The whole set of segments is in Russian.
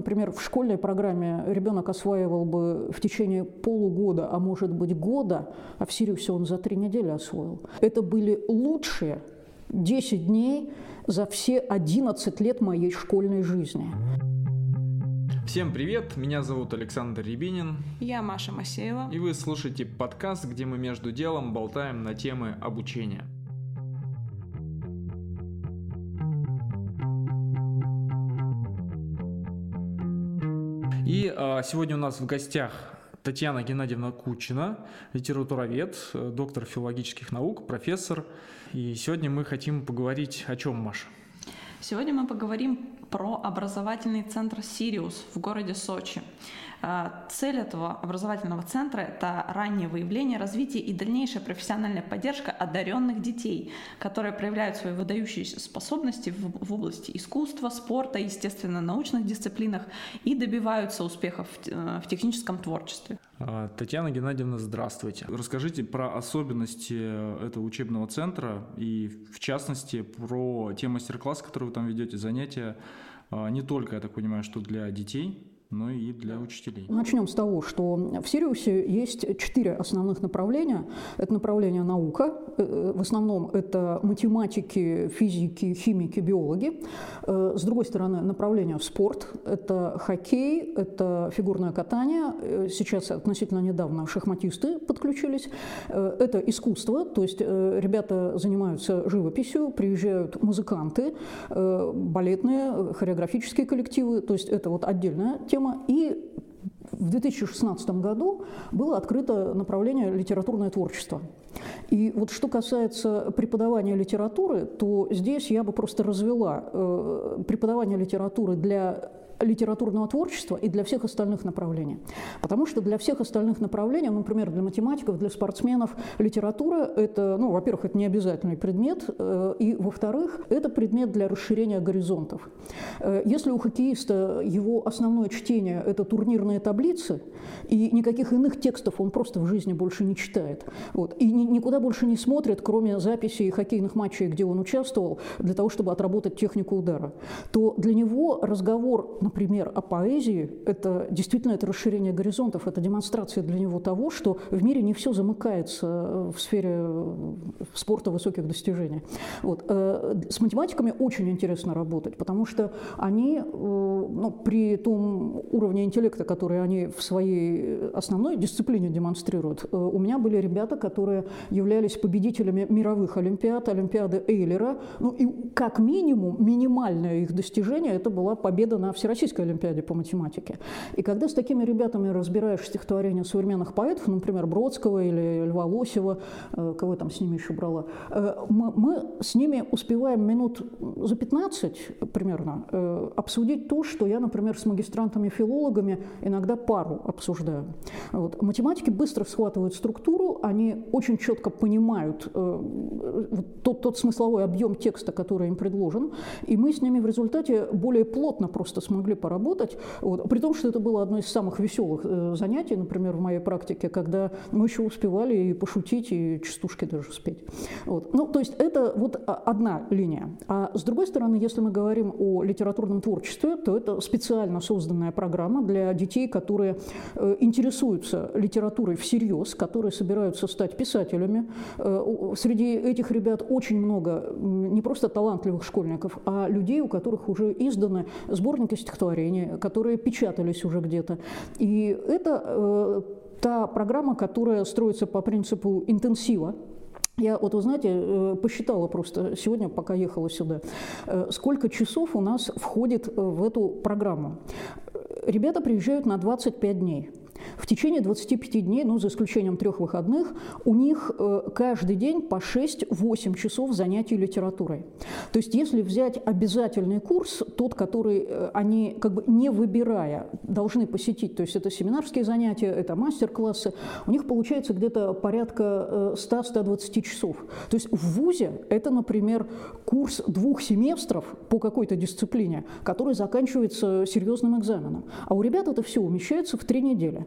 например, в школьной программе ребенок осваивал бы в течение полугода, а может быть года, а в Сириусе он за три недели освоил. Это были лучшие 10 дней за все 11 лет моей школьной жизни. Всем привет, меня зовут Александр Рябинин. Я Маша Масеева. И вы слушаете подкаст, где мы между делом болтаем на темы обучения. И а, сегодня у нас в гостях Татьяна Геннадьевна Кучина, литературовед, э, доктор филологических наук, профессор. И сегодня мы хотим поговорить о чем, Маша? Сегодня мы поговорим про образовательный центр «Сириус» в городе Сочи. Э, цель этого образовательного центра – это раннее выявление, развитие и дальнейшая профессиональная поддержка одаренных детей, которые проявляют свои выдающиеся способности в, области искусства, спорта, естественно, научных дисциплинах и добиваются успехов в, э, техническом творчестве. А, Татьяна Геннадьевна, здравствуйте. Расскажите про особенности этого учебного центра и, в частности, про те мастер-классы, которые вы там ведете, занятия а, не только, я так понимаю, что для детей, но и для учителей. Начнем с того, что в Сириусе есть четыре основных направления. Это направление наука, э, в основном это математики, физики, химики, биологи. Э, с другой стороны, направление спорт, это хоккей, это фигурное катание. Э, сейчас относительно недавно шахматисты подключились. Это искусство, то есть ребята занимаются живописью, приезжают музыканты, балетные, хореографические коллективы, то есть это вот отдельная тема тема. И в 2016 году было открыто направление литературное творчество. И вот что касается преподавания литературы, то здесь я бы просто развела э, преподавание литературы для литературного творчества и для всех остальных направлений. Потому что для всех остальных направлений, ну, например, для математиков, для спортсменов, литература – это, ну, во-первых, это не обязательный предмет, э, и, во-вторых, это предмет для расширения горизонтов. Э, если у хоккеиста его основное чтение – это турнирные таблицы, и никаких иных текстов он просто в жизни больше не читает, вот, и ни, никуда больше не смотрит, кроме записей хоккейных матчей, где он участвовал, для того, чтобы отработать технику удара, то для него разговор например, о поэзии, это действительно это расширение горизонтов, это демонстрация для него того, что в мире не все замыкается э, в сфере э, спорта высоких достижений. Вот. Э, с математиками очень интересно работать, потому что они, ну, при том уровне интеллекта, который они в своей основной дисциплине демонстрируют, у меня были ребята, которые являлись победителями мировых олимпиад, олимпиады Эйлера, ну и как минимум минимальное их достижение – это была победа на всероссийском Всероссийской Олимпиаде по математике. И когда с такими ребятами разбираешь стихотворения современных поэтов, например, Бродского или Льва Лосева, э, кого я там с ними еще брала, э, мы, мы с ними успеваем минут за 15 примерно э, обсудить то, что я, например, с магистрантами-филологами иногда пару обсуждаю. Вот. Математики быстро схватывают структуру, они очень четко понимают тот, тот смысловой объем текста, который им предложен, и мы с ними в результате более плотно просто смогли могли поработать. Вот. При том, что это было одно из самых веселых э, занятий, например, в моей практике, когда мы еще успевали и пошутить, и частушки даже спеть. Вот. Ну, то есть это вот одна линия. А с другой стороны, если мы говорим о литературном творчестве, то это специально созданная программа для детей, которые э, интересуются литературой всерьез, которые собираются стать писателями. Э, среди этих ребят очень много не просто талантливых школьников, а людей, у которых уже изданы сборники стихотворений стихотворения, которые печатались уже где-то. И это э, та программа, которая строится по принципу интенсива, я вот, вы знаете, э, посчитала просто сегодня, пока ехала сюда, э, сколько часов у нас входит в эту программу. Ребята приезжают на 25 дней. В течение 25 дней, ну, за исключением трех выходных, у них э, каждый день по 6-8 часов занятий литературой. То есть если взять обязательный курс, тот, который э, они как бы не выбирая должны посетить, то есть это семинарские занятия, это мастер-классы, у них получается где-то порядка 100-120 э, часов. То есть в ВУЗе это, например, курс двух семестров по какой-то дисциплине, который заканчивается серьезным экзаменом. А у ребят это все умещается в три недели.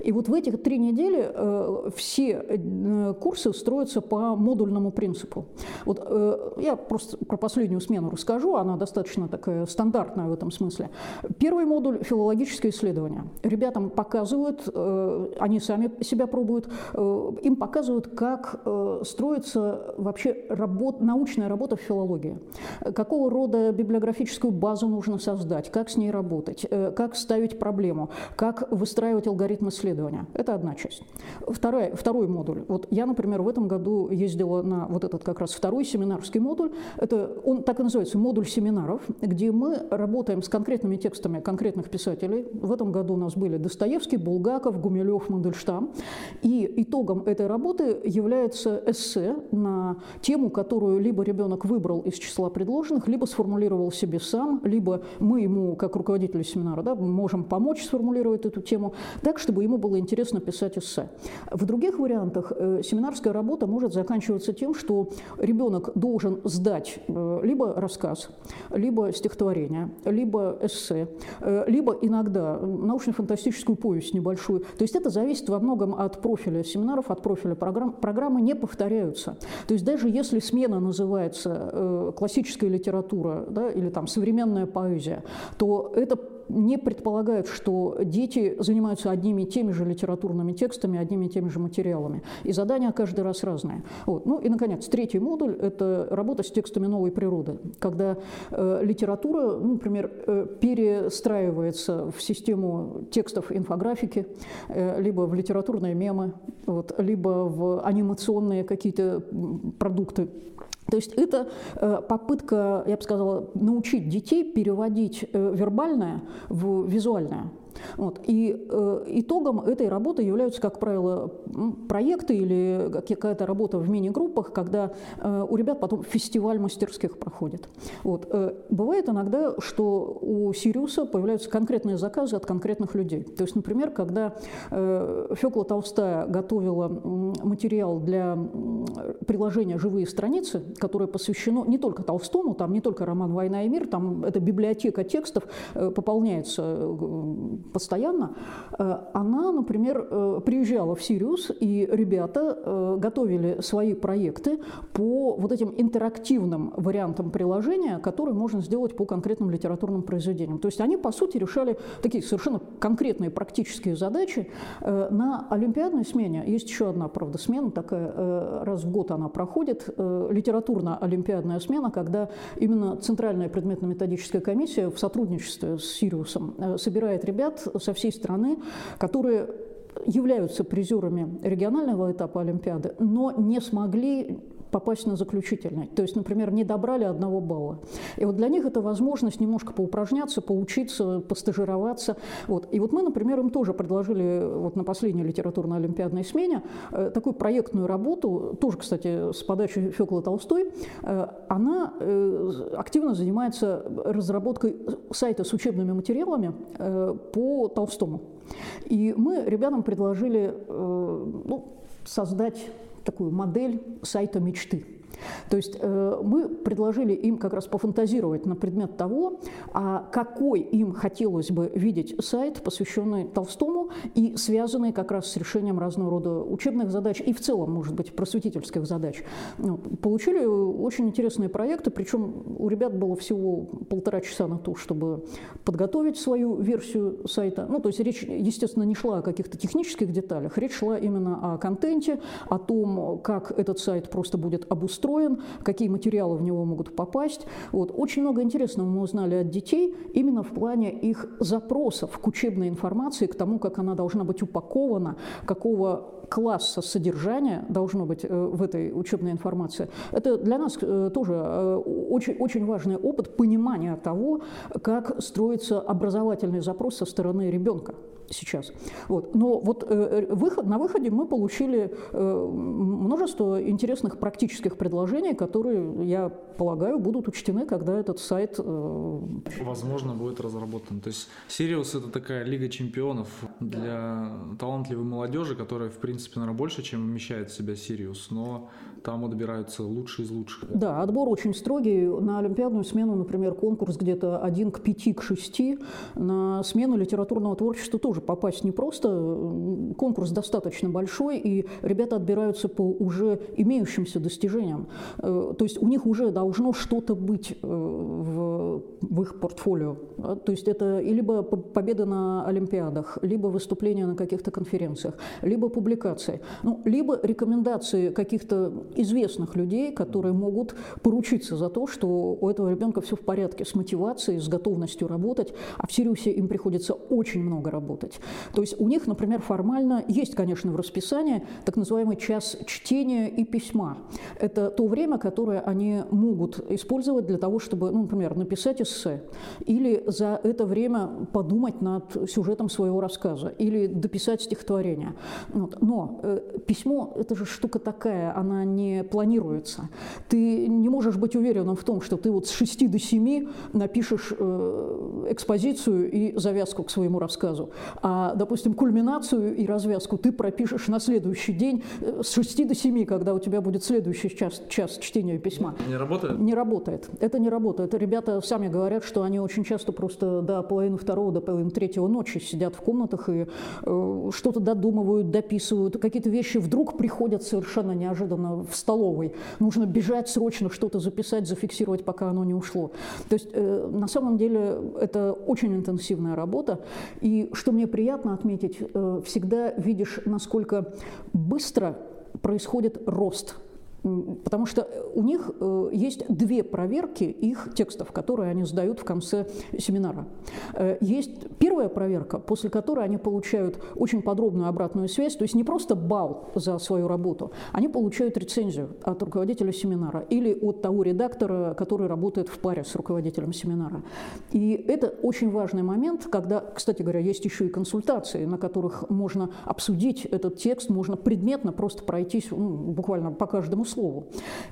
И вот в этих три недели э, все э, курсы строятся по модульному принципу. Вот э, я просто про последнюю смену расскажу, она достаточно такая стандартная в этом смысле. Первый модуль – филологическое исследование. Ребятам показывают, они сами себя пробуют, им показывают, как строится вообще работ, научная работа в филологии, какого рода библиографическую базу нужно создать, как с ней работать, как ставить проблему, как выстраивать алгоритм исследования. Это одна часть. Вторая, второй модуль. Вот я, например, в этом году ездила на вот этот как раз второй семинарский модуль. Это, он так и называется, модуль семинаров, где мы работаем с конкретными текстами конкретных писателей. В этом году у нас были Достоевский, Булгаков, Гумилев, Мандельштам. И итогом этой работы является эссе на тему, которую либо ребенок выбрал из числа предложенных, либо сформулировал себе сам, либо мы ему, как руководители семинара, да, можем помочь сформулировать эту тему так, чтобы ему было интересно писать эссе. В других вариантах э, семинарская работа может заканчиваться тем, что ребенок должен сдать э, либо рассказ, либо стихотворение, либо эссе, э, либо иногда научно-фантастическую повесть небольшую. То есть это зависит во многом от профиля семинаров, от профиля программ. Программы не повторяются. То есть даже если смена называется классическая литература да, или там современная поэзия, то это не предполагают, что дети занимаются одними и теми же литературными текстами, одними и теми же материалами. И задания каждый раз разные. Вот. Ну и, наконец, третий модуль – это работа с текстами новой природы, когда э, литература, ну, например, э, перестраивается в систему текстов инфографики, э, либо в литературные мемы, вот, либо в анимационные какие-то продукты то есть это э, попытка, я бы сказала, научить детей переводить э, вербальное в визуальное. Вот. И э, итогом этой работы являются, как правило, проекты или какая-то работа в мини-группах, когда э, у ребят потом фестиваль мастерских проходит. Вот. Э, бывает иногда, что у Сириуса появляются конкретные заказы от конкретных людей. То есть, например, когда э, Фёкла Толстая готовила материал для приложения «Живые страницы», которое посвящено не только Толстому, там не только роман «Война и мир», там эта библиотека текстов э, пополняется э, постоянно, э, она, например, э, приезжала в Сириус, и ребята э, готовили свои проекты по вот этим интерактивным вариантам приложения, которые можно сделать по конкретным литературным произведениям. То есть они, по сути, решали такие совершенно конкретные практические задачи. На олимпиадной смене есть еще одна, правда, смена такая, раз в год она проходит, литературно-олимпиадная смена, когда именно Центральная предметно-методическая комиссия в сотрудничестве с Сириусом собирает ребят, ребят со всей страны, которые являются призерами регионального этапа Олимпиады, но не смогли попасть на заключительный. То есть, например, не добрали одного балла. И вот для них это возможность немножко поупражняться, поучиться, постажироваться. Вот. И вот мы, например, им тоже предложили вот на последней литературно-олимпиадной смене э, такую проектную работу, тоже, кстати, с подачи Фёклы Толстой. Э, она э, активно занимается разработкой сайта с учебными материалами по Толстому. И мы ребятам предложили ну, создать такую модель сайта мечты. То есть э, мы предложили им как раз пофантазировать на предмет того, а какой им хотелось бы видеть сайт, посвященный Толстому и связанный как раз с решением разного рода учебных задач и в целом, может быть, просветительских задач. Ну, получили очень интересные проекты, причем у ребят было всего полтора часа на то, чтобы подготовить свою версию сайта. Ну, то есть речь, естественно, не шла о каких-то технических деталях, речь шла именно о контенте, о том, как этот сайт просто будет обустроен устроен, какие материалы в него могут попасть. Вот. Очень много интересного мы узнали от детей именно в плане их запросов к учебной информации, к тому, как она должна быть упакована, какого класса содержания должно быть э, в этой учебной информации. Это для нас э, тоже э, очень, очень важный опыт понимания того, как строится образовательный запрос со стороны ребенка сейчас. Вот. Но вот э, выход, на выходе мы получили э, множество интересных практических предложений, которые, я полагаю, будут учтены, когда этот сайт... Э... Возможно, будет разработан. То есть Сириус – это такая лига чемпионов для талантливой молодежи, которая, в принципе, наверное, больше, чем вмещает в себя Сириус, но там отбираются лучшие из лучших. Да, отбор очень строгий. На олимпиадную смену, например, конкурс где-то один к пяти, к шести. На смену литературного творчества тоже попасть непросто. Конкурс достаточно большой, и ребята отбираются по уже имеющимся достижениям. Э, то есть у них уже должно что-то быть э, в, их портфолио. То есть это либо победа на Олимпиадах, либо выступления на каких-то конференциях, либо публикации, ну, либо рекомендации каких-то известных людей, которые могут поручиться за то, что у этого ребенка все в порядке с мотивацией, с готовностью работать, а в Сириусе им приходится очень много работать. То есть у них, например, формально есть, конечно, в расписании так называемый час чтения и письма. Это то время, которое они могут использовать для того, чтобы, ну, например, написать эссе или за это время подумать над сюжетом своего рассказа или дописать стихотворение. Вот. Но э, письмо – это же штука такая, она не планируется. Ты не можешь быть уверенным в том, что ты вот с 6 до 7 напишешь э, экспозицию и завязку к своему рассказу, а, допустим, кульминацию и развязку ты пропишешь на следующий день э, с 6 до 7, когда у тебя будет следующий час, час чтения письма. Не работает? Не работает. Это не работает. Ребята сами говорят, что они очень часто просто до половины второго, до половины третьего ночи сидят в комнатах и э, что-то додумывают, дописывают. Какие-то вещи вдруг приходят совершенно неожиданно в столовой. Нужно бежать срочно, что-то записать, зафиксировать, пока оно не ушло. То есть э, на самом деле это очень интенсивная работа. И что мне приятно отметить, э, всегда видишь, насколько быстро происходит рост Потому что у них э, есть две проверки их текстов, которые они сдают в конце семинара. Э, есть первая проверка, после которой они получают очень подробную обратную связь, то есть не просто балл за свою работу, они получают рецензию от руководителя семинара или от того редактора, который работает в паре с руководителем семинара. И это очень важный момент, когда, кстати говоря, есть еще и консультации, на которых можно обсудить этот текст, можно предметно просто пройтись ну, буквально по каждому słowo.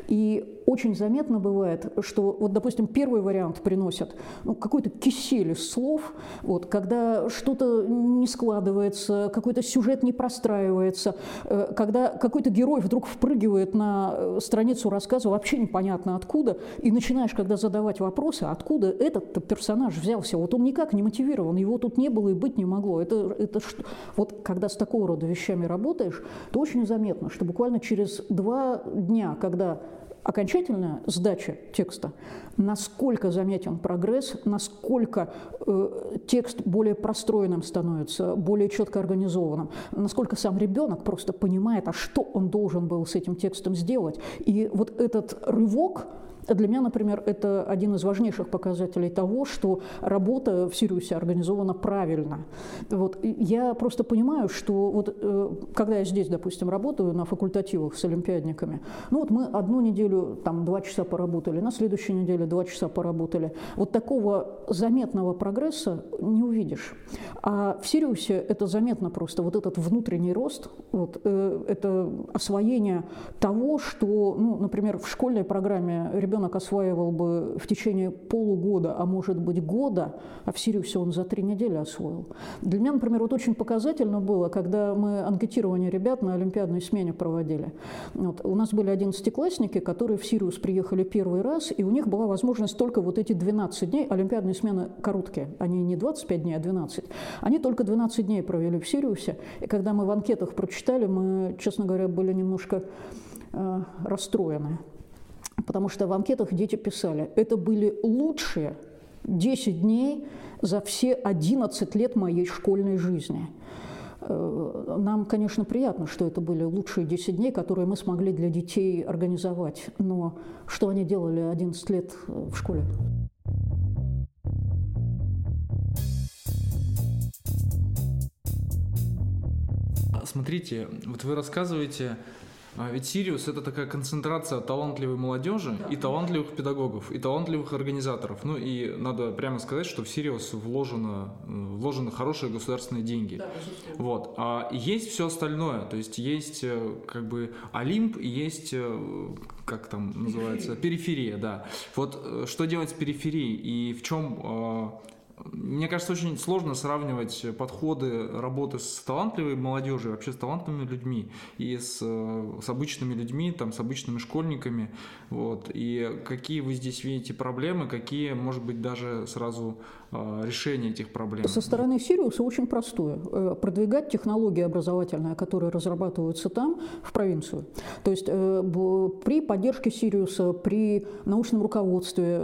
I Очень заметно бывает, что, вот, допустим, первый вариант приносят ну, какой-то кисель из слов, вот, когда что-то не складывается, какой-то сюжет не простраивается, э, когда какой-то герой вдруг впрыгивает на э, страницу рассказа вообще непонятно откуда, и начинаешь, когда задавать вопросы, откуда этот персонаж взялся, вот он никак не мотивирован, его тут не было и быть не могло. Это, это что? Вот когда с такого рода вещами работаешь, то очень заметно, что буквально через два дня, когда окончательная сдача текста, насколько заметен прогресс, насколько э, текст более простроенным становится, более четко организованным, насколько сам ребенок просто понимает, а что он должен был с этим текстом сделать. И вот этот рывок, для меня, например, это один из важнейших показателей того, что работа в Сириусе организована правильно. Вот. Я просто понимаю, что вот, э, когда я здесь, допустим, работаю на факультативах с олимпиадниками, ну вот мы одну неделю там два часа поработали, на следующей неделе два часа поработали. Вот такого заметного прогресса не увидишь. А в Сириусе это заметно просто, вот этот внутренний рост, вот, э, это освоение того, что, ну, например, в школьной программе ребенок ребенок осваивал бы в течение полугода, а может быть года, а в Сириусе он за три недели освоил. Для меня, например, вот очень показательно было, когда мы анкетирование ребят на олимпиадной смене проводили. Вот, у нас были одиннадцатиклассники, которые в Сириус приехали первый раз, и у них была возможность только вот эти 12 дней, олимпиадные смены короткие, они не 25 дней, а 12. Они только 12 дней провели в Сириусе, и когда мы в анкетах прочитали, мы, честно говоря, были немножко э, расстроены. Потому что в анкетах дети писали, это были лучшие 10 дней за все 11 лет моей школьной жизни. Э, нам, конечно, приятно, что это были лучшие 10 дней, которые мы смогли для детей организовать. Но что они делали 11 лет в школе? Смотрите, вот вы рассказываете а ведь Сириус это такая концентрация талантливой молодежи да. и талантливых педагогов, и талантливых организаторов. Ну и надо прямо сказать, что в Сириус вложено, вложены хорошие государственные деньги. Да, вот. А есть все остальное, то есть есть э, как бы Олимп и есть э, как там называется периферия, да. Вот э, что делать с периферией и в чем мне кажется, очень сложно сравнивать подходы работы с талантливой молодежью, вообще с талантливыми людьми и с, с обычными людьми, там, с обычными школьниками. Вот. И какие вы здесь видите проблемы, какие, может быть, даже сразу э, решения этих проблем? Со стороны Сириуса очень простое. Э, продвигать технологии образовательные, которые разрабатываются там, в провинцию. То есть э, при поддержке Сириуса, при научном руководстве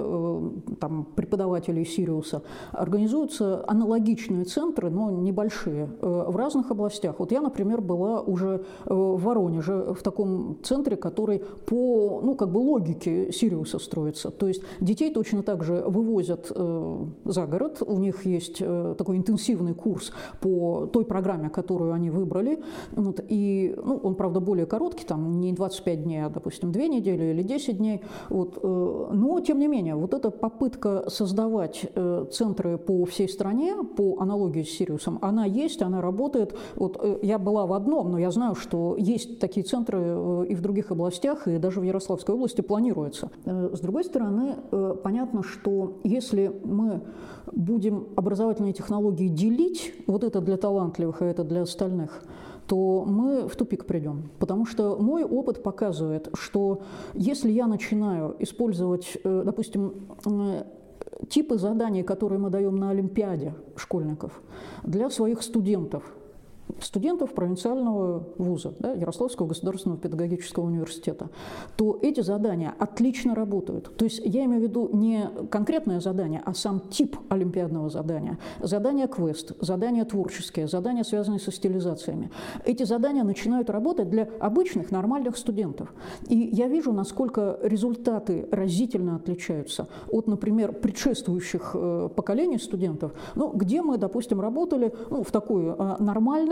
там, преподавателей Сириуса организуются аналогичные центры, но небольшие, э, в разных областях. Вот я, например, была уже э, в Воронеже в таком центре, который по ну, как бы логике Сириуса строится. То есть детей точно так же вывозят э, за город, у них есть такой интенсивный курс по той программе, которую они выбрали. Вот, и ну, он, правда, более короткий, там не 25 дней, а, допустим, 2 недели или 10 дней. Вот, но, тем не менее, вот эта попытка создавать центры по всей стране, по аналогии с Сириусом, она есть, она работает. Вот э, я была в одном, но я знаю, что есть такие центры э, и в других областях, и даже в Ярославской области планируется. Э, с другой стороны, понятно, что если мы будем образовательные технологии делить, вот это для талантливых, а это для остальных, то мы в тупик придем. Потому что мой опыт показывает, что если я начинаю использовать, допустим, типы заданий, которые мы даем на Олимпиаде школьников, для своих студентов – студентов провинциального вуза, да, Ярославского государственного педагогического университета, то эти задания отлично работают. То есть я имею в виду не конкретное задание, а сам тип олимпиадного задания. Задание квест, задания творческие, задания, связанные со стилизациями. Эти задания начинают работать для обычных нормальных студентов. И я вижу, насколько результаты разительно отличаются от, например, предшествующих э, поколений студентов, ну, где мы, допустим, работали ну, в такой э,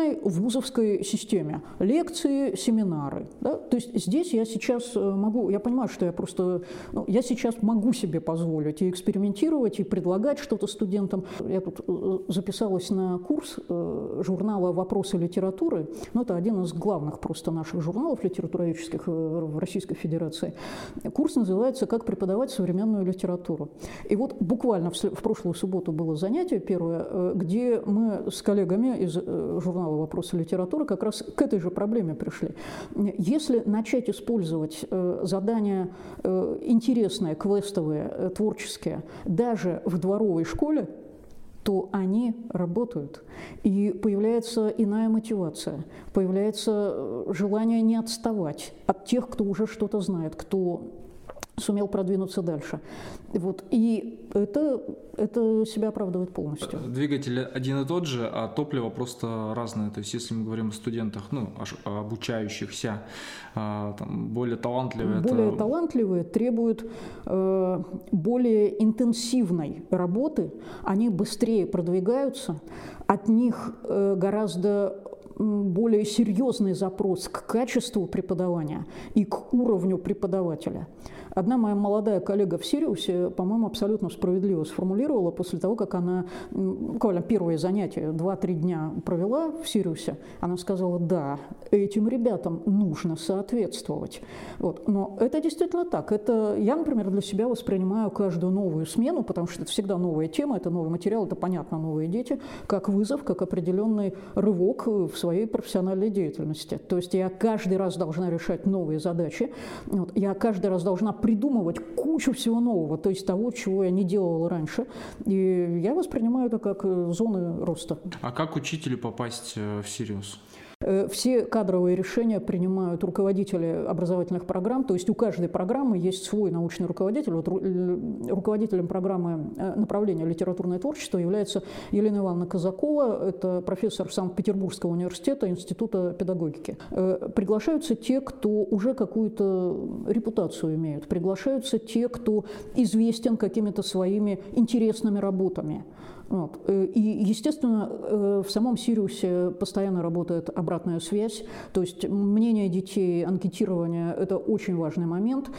нормальной обычной вузовской системе. Лекции, семинары. Да? То есть здесь я сейчас э, могу, я понимаю, что я просто, ну, я сейчас могу себе позволить и экспериментировать, и предлагать что-то студентам. Я тут э, записалась на курс э, журнала «Вопросы литературы». Ну, это один из главных просто наших журналов литературоведческих в Российской Федерации. Курс называется «Как преподавать современную литературу». И вот буквально в прошлую субботу было занятие первое, где мы с коллегами из журнала вопросы литературы как раз к этой же проблеме пришли. Если начать использовать э, задания э, интересные, квестовые, э, творческие, даже в дворовой школе, то они работают. И появляется иная мотивация, появляется желание не отставать от тех, кто уже что-то знает, кто сумел продвинуться дальше. Вот. И это, это себя оправдывает полностью. Двигатель один и тот же, а топливо просто разное. То есть, если мы говорим о студентах, ну, обучающихся, а, там, более талантливые. Более это... талантливые требуют э, более интенсивной работы, они быстрее продвигаются, от них э, гораздо более серьезный запрос к качеству преподавания и к уровню преподавателя. Одна моя молодая коллега в Сириусе, по-моему, абсолютно справедливо сформулировала после того, как она буквально первое занятие, 2-3 дня провела в Сириусе, она сказала, да, этим ребятам нужно соответствовать. Вот. Но это действительно так. Это, я, например, для себя воспринимаю каждую новую смену, потому что это всегда новая тема, это новый материал, это, понятно, новые дети, как вызов, как определенный рывок в своей профессиональной деятельности. То есть я каждый раз должна решать новые задачи, вот. я каждый раз должна придумывать кучу всего нового, то есть того, чего я не делала раньше. И я воспринимаю это как э, зоны роста. А как учителю попасть э, в Сириус? Э, все кадровые решения принимают руководители образовательных программ, то есть у каждой программы есть свой научный руководитель. Вот руководителем программы э, направления литературное творчество является Елена Ивановна Казакова, это профессор Санкт-Петербургского университета, Института педагогики. Э, приглашаются те, кто уже какую-то репутацию имеют, приглашаются те, кто известен какими-то своими интересными работами. Вот. Э, и, естественно, э, в самом Сириусе постоянно работает обратная связь, то есть мнение детей, анкетирование – это очень важный момент.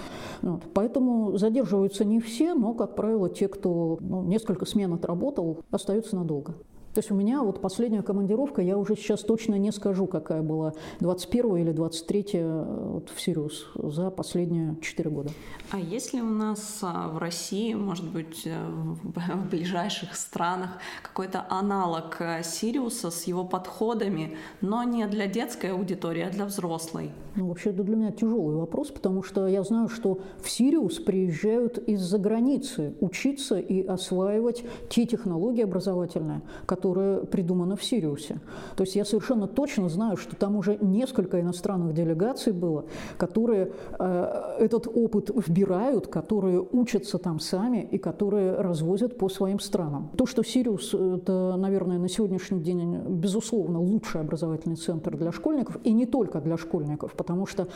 Вот. Поэтому задерживаются не все, но, как правило, те, кто ну, несколько смен отработал, остаются надолго. То есть у меня вот последняя командировка, я уже сейчас точно не скажу, какая была, 21 или 23 э, вот, в Сириус за последние 4 года. А есть ли у нас а, в России, может быть, э, в ближайших странах какой-то аналог э, Сириуса с его подходами, но не для детской аудитории, а для взрослой? Ну, вообще, это для меня тяжелый вопрос, потому что я знаю, что в Сириус приезжают из-за границы учиться и осваивать те технологии образовательные, которые придуманы в Сириусе. То есть я совершенно точно знаю, что там уже несколько иностранных делегаций было, которые э, этот опыт вбирают, которые учатся там сами и которые развозят по своим странам. То, что Сириус – это, наверное, на сегодняшний день, безусловно, лучший образовательный центр для школьников, и не только для школьников, потому что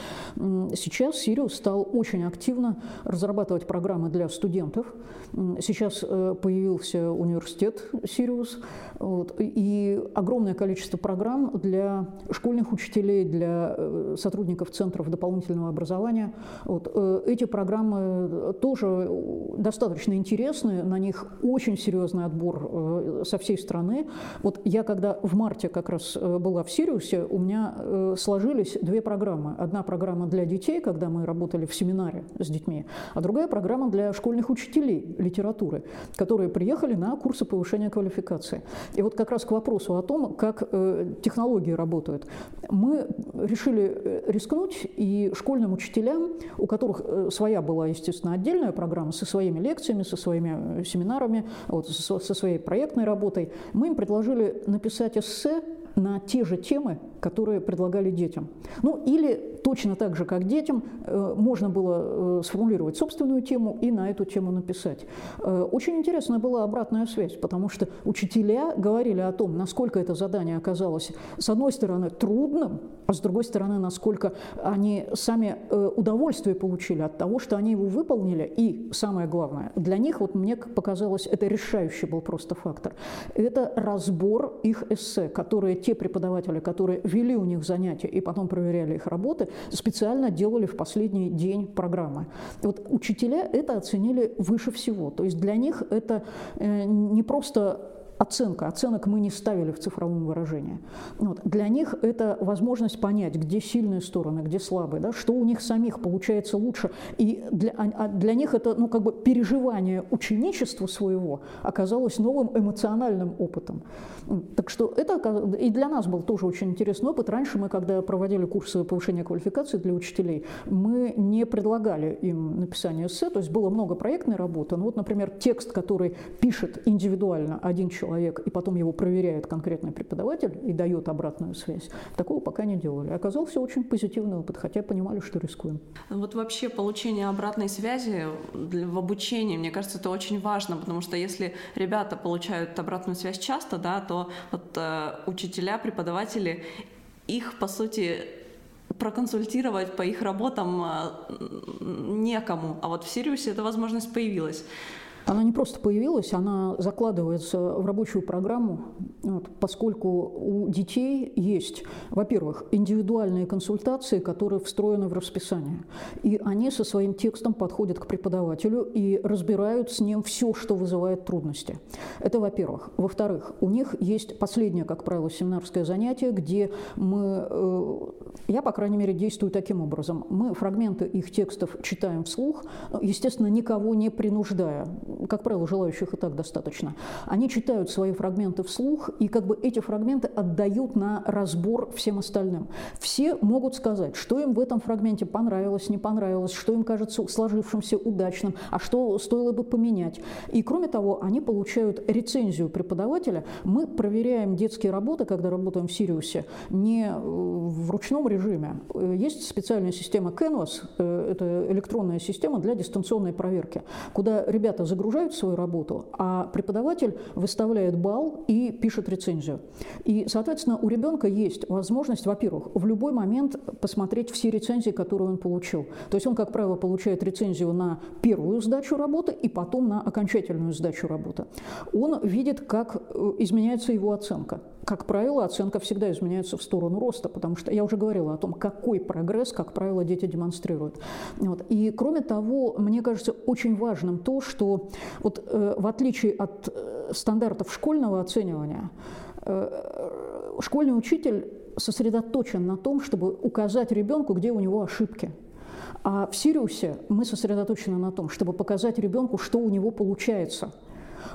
сейчас Сириус стал очень активно разрабатывать программы для студентов. Сейчас э, появился университет Сириус, вот. И огромное количество программ для школьных учителей, для э, сотрудников центров дополнительного образования. Вот. Э, эти программы тоже достаточно интересны, на них очень серьезный отбор э, со всей страны. Вот я когда в марте как раз была в Сириусе, у меня сложились две программы. Одна программа для детей, когда мы работали в семинаре с детьми, а другая программа для школьных учителей литературы, которые приехали на курсы повышения квалификации. И вот как раз к вопросу о том, как э, технологии работают. Мы решили э, рискнуть и школьным учителям, у которых э, своя была, естественно, отдельная программа со своими лекциями, со своими семинарами, вот, со, со своей проектной работой, мы им предложили написать эссе на те же темы, которые предлагали детям. Ну или точно так же, как детям, э, можно было э, сформулировать собственную тему и на эту тему написать. Э, очень интересная была обратная связь, потому что учителя говорили о том, насколько это задание оказалось, с одной стороны, трудным, а с другой стороны, насколько они сами удовольствие получили от того, что они его выполнили. И самое главное, для них, вот мне показалось, это решающий был просто фактор. Это разбор их эссе, которые те преподаватели, которые вели у них занятия и потом проверяли их работы, специально делали в последний день программы. Вот учителя это оценили выше всего. То есть для них это э, не просто оценка. Оценок мы не ставили в цифровом выражении. Вот. Для них это возможность понять, где сильные стороны, где слабые, да, что у них самих получается лучше. И для, а, а для них это ну, как бы переживание ученичества своего оказалось новым эмоциональным опытом. Так что это и для нас был тоже очень интересный опыт. Раньше мы, когда проводили курсы повышения квалификации для учителей, мы не предлагали им написание эссе, то есть было много проектной работы. Ну вот, например, текст, который пишет индивидуально один человек, человек, и потом его проверяет конкретный преподаватель и дает обратную связь. Такого пока не делали. Оказался очень позитивный опыт, хотя понимали, что рискуем. Вот вообще получение обратной связи в обучении, мне кажется, это очень важно, потому что если ребята получают обратную связь часто, да, то вот, э, учителя, преподаватели, их, по сути, проконсультировать по их работам э, некому. А вот в Сириусе эта возможность появилась. Она не просто появилась, она закладывается в рабочую программу, вот, поскольку у детей есть, во-первых, индивидуальные консультации, которые встроены в расписание. И они со своим текстом подходят к преподавателю и разбирают с ним все, что вызывает трудности. Это во-первых. Во-вторых, у них есть последнее, как правило, семинарское занятие, где мы, э, я, по крайней мере, действую таким образом. Мы фрагменты их текстов читаем вслух, естественно, никого не принуждая как правило, желающих и так достаточно, они читают свои фрагменты вслух, и как бы эти фрагменты отдают на разбор всем остальным. Все могут сказать, что им в этом фрагменте понравилось, не понравилось, что им кажется сложившимся удачным, а что стоило бы поменять. И кроме того, они получают рецензию преподавателя. Мы проверяем детские работы, когда работаем в Сириусе, не в ручном режиме. Есть специальная система Canvas, э, это электронная система для дистанционной проверки, куда ребята загружают загружают свою работу, а преподаватель выставляет балл и пишет рецензию. И, соответственно, у ребенка есть возможность, во-первых, в любой момент посмотреть все рецензии, которые он получил. То есть он, как правило, получает рецензию на первую сдачу работы и потом на окончательную сдачу работы. Он видит, как э, изменяется его оценка. Как правило, оценка всегда изменяется в сторону роста, потому что я уже говорила о том, какой прогресс, как правило, дети демонстрируют. Вот. И кроме того, мне кажется очень важным то, что вот, э, в отличие от э, стандартов школьного оценивания, э, школьный учитель сосредоточен на том, чтобы указать ребенку, где у него ошибки. А в Сириусе мы сосредоточены на том, чтобы показать ребенку, что у него получается –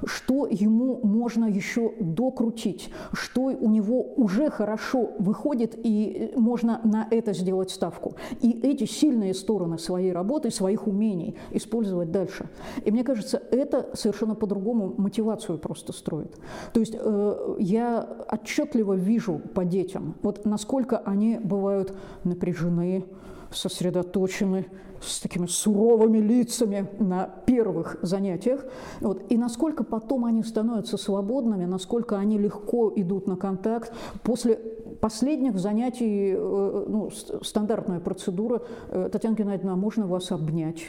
что ему можно еще докрутить, что у него уже хорошо выходит, и можно на это сделать ставку. И эти сильные стороны своей работы, своих умений использовать дальше. И мне кажется, это совершенно по-другому мотивацию просто строит. То есть э, я отчетливо вижу по детям, вот насколько они бывают напряжены, сосредоточены, с такими суровыми лицами на первых занятиях, вот, и насколько потом они становятся свободными, насколько они легко идут на контакт. После последних занятий, э, ну, стандартная процедура, э, Татьяна Геннадьевна, а можно вас обнять?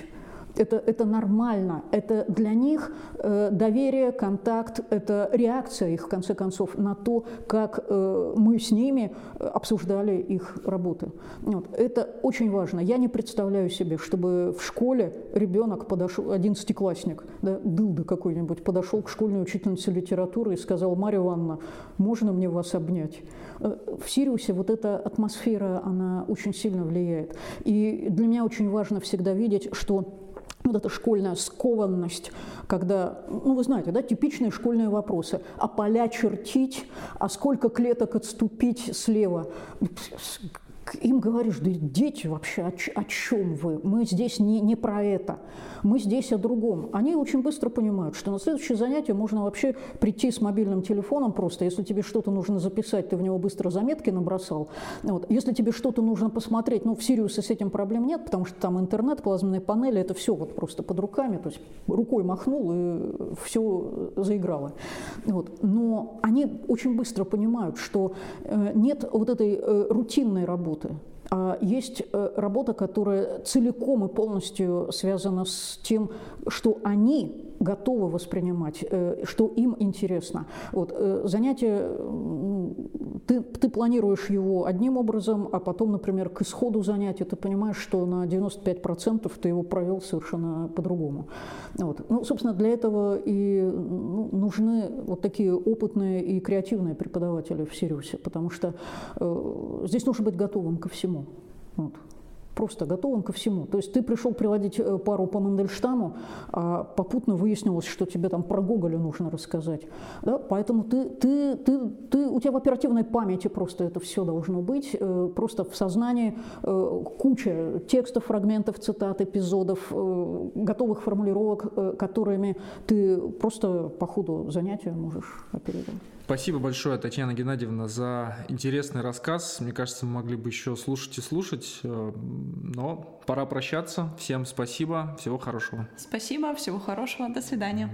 Это, это нормально, это для них э, доверие, контакт, это реакция их, в конце концов, на то, как э, мы с ними обсуждали их работы. Вот. Это очень важно. Я не представляю себе, чтобы в школе ребенок подошел, одиннадцатиклассник, да, дылда какой-нибудь, подошел к школьной учительнице литературы и сказал, Марья Ивановна, можно мне вас обнять? Э, в Сириусе вот эта атмосфера, она очень сильно влияет. И для меня очень важно всегда видеть, что вот эта школьная скованность, когда, ну вы знаете, да, типичные школьные вопросы, а поля чертить, а сколько клеток отступить слева, им говоришь, да дети вообще, о, о чем вы? Мы здесь не, не про это, мы здесь о другом. Они очень быстро понимают, что на следующее занятие можно вообще прийти с мобильным телефоном просто, если тебе что-то нужно записать, ты в него быстро заметки набросал. Вот. Если тебе что-то нужно посмотреть, ну в Сириусе с этим проблем нет, потому что там интернет, плазменные панели, это все вот просто под руками, то есть рукой махнул и все заиграло. Вот. Но они очень быстро понимают, что э, нет вот этой э, рутинной работы, есть э, работа, которая целиком и полностью связана с тем, что они готовы воспринимать, э, что им интересно. Вот, э, занятие, ты, ты планируешь его одним образом, а потом, например, к исходу занятия ты понимаешь, что на 95% ты его провел совершенно по-другому. Вот. Ну, собственно, для этого и ну, нужны вот такие опытные и креативные преподаватели в Сириусе, потому что э, здесь нужно быть готовым ко всему. Вот просто готовым ко всему. То есть ты пришел приводить э, пару по Мандельштаму, а попутно выяснилось, что тебе там про Гоголя нужно рассказать. Да? Поэтому ты, ты, ты, ты, у тебя в оперативной памяти просто это все должно быть, э, просто в сознании э, куча текстов, фрагментов, цитат, эпизодов, готовых формулировок, которыми ты просто по ходу занятия можешь оперировать. Спасибо большое, Татьяна Геннадьевна, за интересный рассказ. Мне кажется, мы могли бы еще слушать и слушать, э, но пора прощаться. Всем спасибо, всего хорошего. Спасибо, всего хорошего, до свидания.